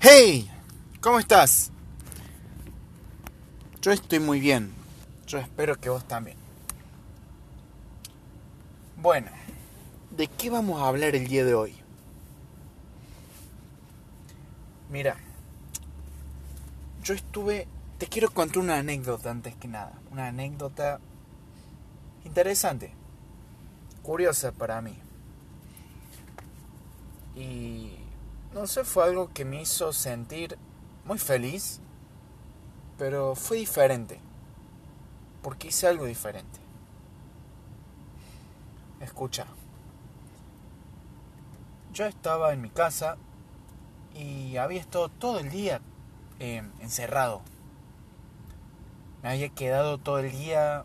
Hey, ¿cómo estás? Yo estoy muy bien. Yo espero que vos también. Bueno, ¿de qué vamos a hablar el día de hoy? Mira, yo estuve... Te quiero contar una anécdota antes que nada. Una anécdota interesante. Curiosa para mí. Y no sé, fue algo que me hizo sentir muy feliz, pero fue diferente, porque hice algo diferente. Escucha, yo estaba en mi casa y había estado todo el día eh, encerrado. Me había quedado todo el día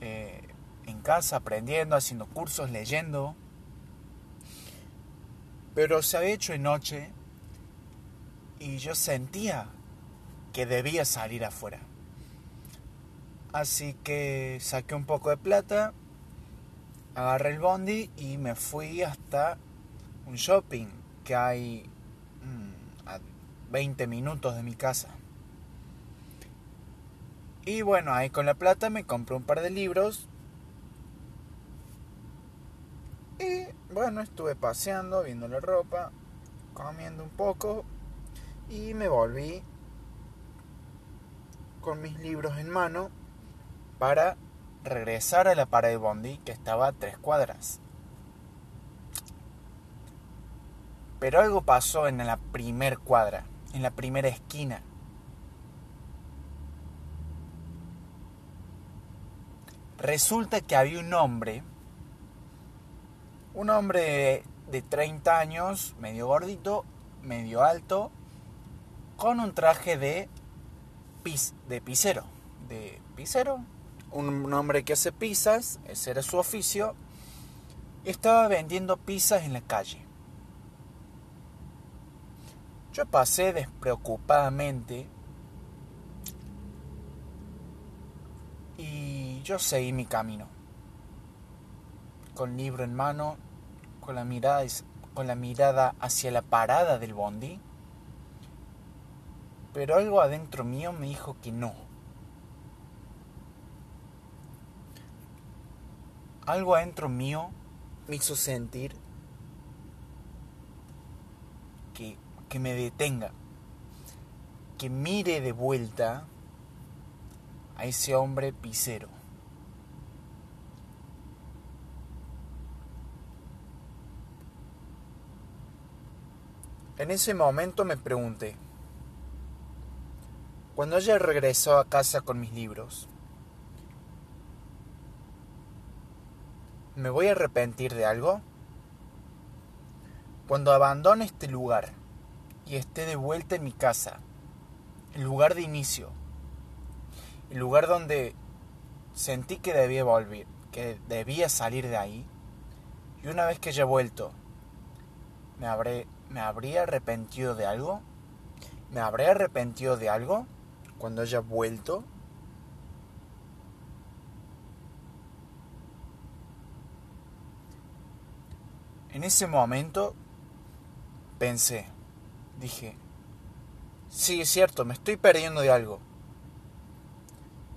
eh, en casa aprendiendo, haciendo cursos, leyendo. Pero se había hecho de noche y yo sentía que debía salir afuera. Así que saqué un poco de plata, agarré el bondi y me fui hasta un shopping que hay mm, a 20 minutos de mi casa. Y bueno, ahí con la plata me compré un par de libros Bueno, estuve paseando, viendo la ropa, comiendo un poco y me volví con mis libros en mano para regresar a la pared Bondi que estaba a tres cuadras. Pero algo pasó en la primer cuadra, en la primera esquina. Resulta que había un hombre un hombre de 30 años, medio gordito, medio alto, con un traje de, pis, de pisero. De pisero, un hombre que hace pizzas, ese era su oficio, estaba vendiendo pizzas en la calle. Yo pasé despreocupadamente y yo seguí mi camino con libro en mano, con la mirada, con la mirada hacia la parada del bondi. Pero algo adentro mío me dijo que no. Algo adentro mío me hizo sentir que, que me detenga, que mire de vuelta a ese hombre pisero. En ese momento me pregunté, cuando ella regresó a casa con mis libros, ¿me voy a arrepentir de algo? Cuando abandone este lugar y esté de vuelta en mi casa, el lugar de inicio, el lugar donde sentí que debía volver, que debía salir de ahí, y una vez que haya vuelto, me habré ¿Me habría arrepentido de algo? ¿Me habré arrepentido de algo cuando haya vuelto? En ese momento pensé, dije, sí, es cierto, me estoy perdiendo de algo.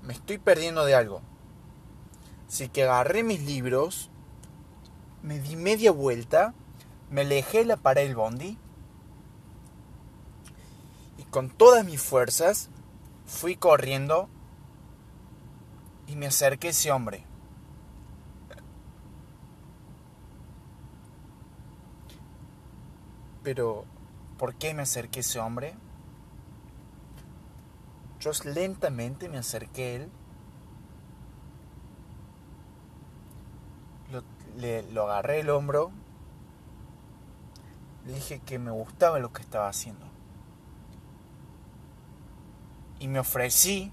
Me estoy perdiendo de algo. Así que agarré mis libros, me di media vuelta me alejé la pared del bondi y con todas mis fuerzas fui corriendo y me acerqué a ese hombre. Pero, ¿por qué me acerqué a ese hombre? Yo lentamente me acerqué a él. Lo, le, lo agarré el hombro le dije que me gustaba lo que estaba haciendo. Y me ofrecí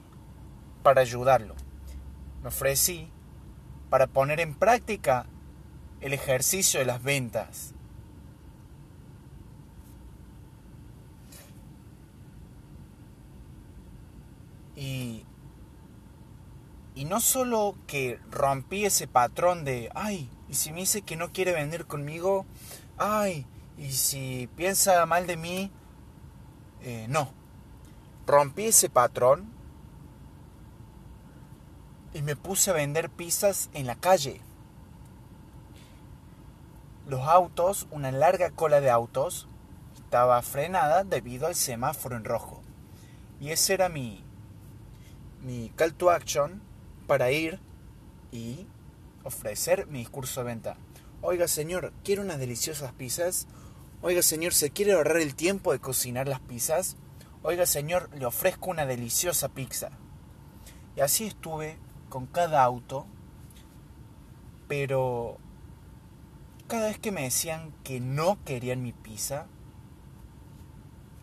para ayudarlo. Me ofrecí para poner en práctica el ejercicio de las ventas. Y, y no solo que rompí ese patrón de, ay, y si me dice que no quiere vender conmigo, ay, Y si piensa mal de mí, eh, no. Rompí ese patrón y me puse a vender pizzas en la calle. Los autos, una larga cola de autos, estaba frenada debido al semáforo en rojo. Y ese era mi, mi call to action para ir y ofrecer mi discurso de venta. Oiga señor, ¿quiere unas deliciosas pizzas? Oiga señor, ¿se quiere ahorrar el tiempo de cocinar las pizzas? Oiga señor, le ofrezco una deliciosa pizza. Y así estuve con cada auto, pero cada vez que me decían que no querían mi pizza,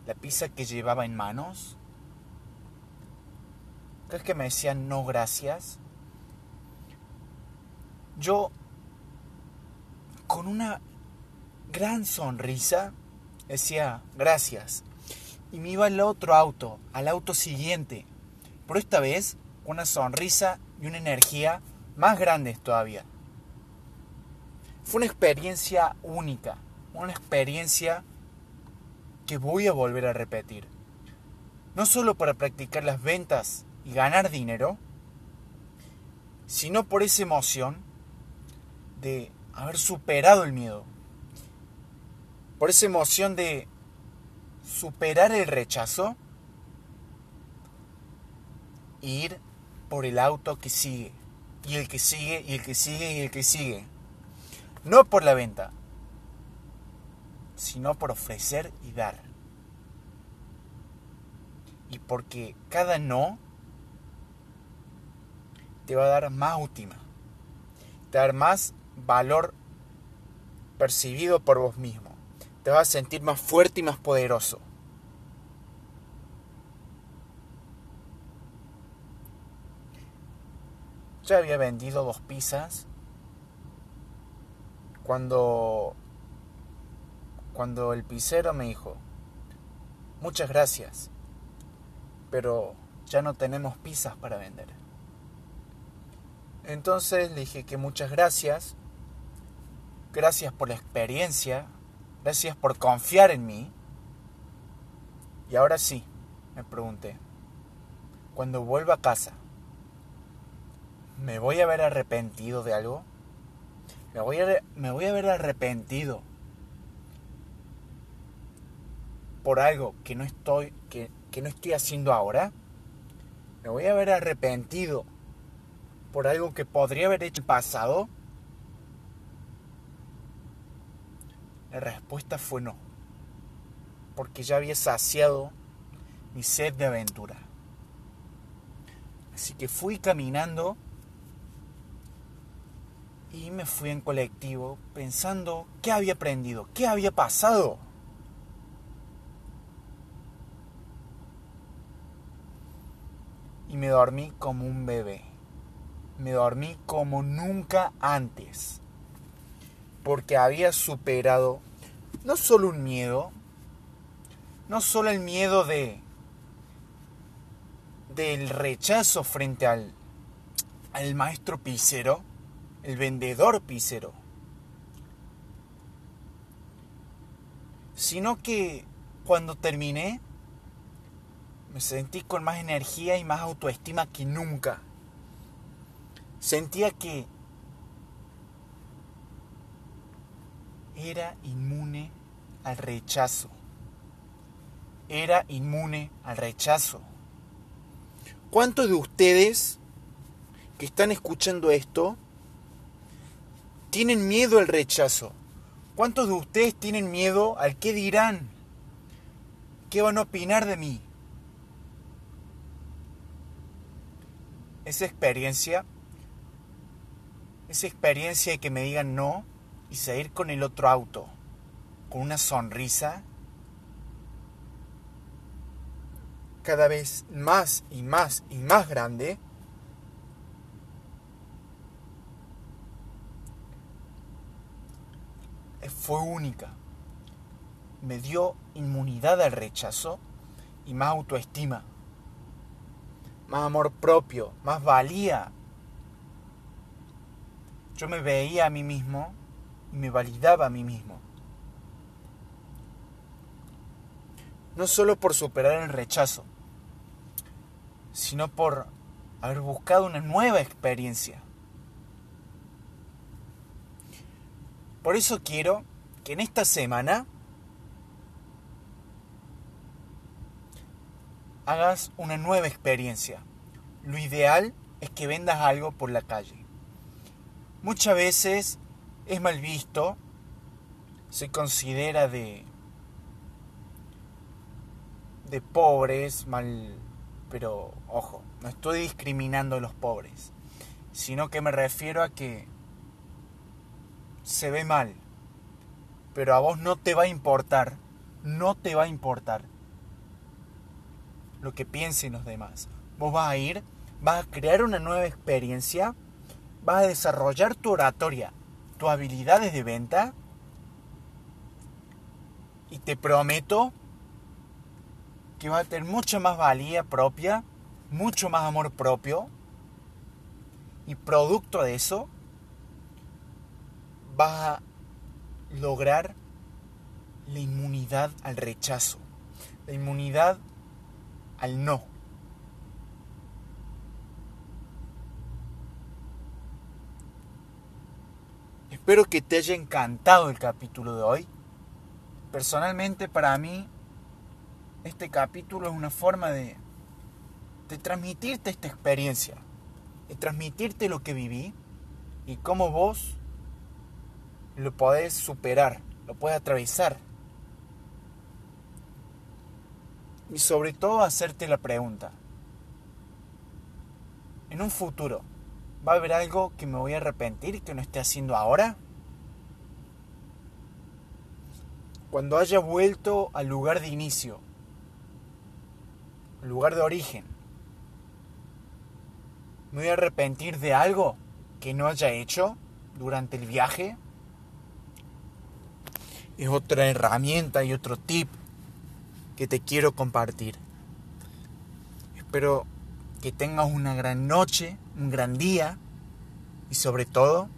la pizza que llevaba en manos, cada vez que me decían no gracias, yo con una gran sonrisa, decía gracias. Y me iba al otro auto, al auto siguiente. Pero esta vez una sonrisa y una energía más grandes todavía. Fue una experiencia única, una experiencia que voy a volver a repetir. No solo para practicar las ventas y ganar dinero, sino por esa emoción de haber superado el miedo, por esa emoción de superar el rechazo e ir por el auto que sigue, y el que sigue, y el que sigue, y el que sigue. No por la venta, sino por ofrecer y dar. Y porque cada no te va a dar más última, te va a dar más valor percibido por vos mismo te vas a sentir más fuerte y más poderoso. Ya había vendido dos pizzas cuando cuando el pizzero me dijo, "Muchas gracias, pero ya no tenemos pizzas para vender." Entonces le dije que muchas gracias, gracias por la experiencia, Gracias por confiar en mí. Y ahora sí, me pregunté, cuando vuelva a casa, ¿me voy a ver arrepentido de algo? ¿Me voy a, me voy a ver arrepentido por algo que no estoy, que, que no estoy haciendo ahora? ¿Me voy a ver arrepentido por algo que podría haber hecho en el pasado? La respuesta fue no, porque ya había saciado mi sed de aventura. Así que fui caminando y me fui en colectivo pensando qué había aprendido, qué había pasado. Y me dormí como un bebé. Me dormí como nunca antes porque había superado no solo un miedo, no solo el miedo de del rechazo frente al, al maestro pisero, el vendedor pisero, sino que cuando terminé me sentí con más energía y más autoestima que nunca. Sentía que era inmune al rechazo. Era inmune al rechazo. ¿Cuántos de ustedes que están escuchando esto tienen miedo al rechazo? ¿Cuántos de ustedes tienen miedo al qué dirán? ¿Qué van a opinar de mí? Esa experiencia, esa experiencia de que me digan no, y seguir con el otro auto, con una sonrisa cada vez más y más y más grande, fue única. Me dio inmunidad al rechazo y más autoestima, más amor propio, más valía. Yo me veía a mí mismo me validaba a mí mismo. no solo por superar el rechazo, sino por haber buscado una nueva experiencia. Por eso quiero que en esta semana hagas una nueva experiencia. Lo ideal es que vendas algo por la calle. Muchas veces es mal visto, se considera de de pobres, mal, pero ojo, no estoy discriminando a los pobres, sino que me refiero a que se ve mal, pero a vos no te va a importar, no te va a importar lo que piensen los demás. Vos vas a ir, vas a crear una nueva experiencia, vas a desarrollar tu oratoria, tus habilidades de venta y te prometo que vas a tener mucha más valía propia, mucho más amor propio y producto de eso vas a lograr la inmunidad al rechazo, la inmunidad al no. Espero que te haya encantado el capítulo de hoy. Personalmente para mí este capítulo es una forma de, de transmitirte esta experiencia, de transmitirte lo que viví y cómo vos lo podés superar, lo puedes atravesar. Y sobre todo hacerte la pregunta, en un futuro, ¿va a haber algo que me voy a arrepentir que no esté haciendo ahora? Cuando haya vuelto al lugar de inicio, lugar de origen, ¿me voy a arrepentir de algo que no haya hecho durante el viaje? Es otra herramienta y otro tip que te quiero compartir. Espero que tengas una gran noche, un gran día y sobre todo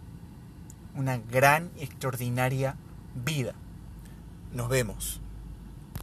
una gran y extraordinaria vida. Nos vemos.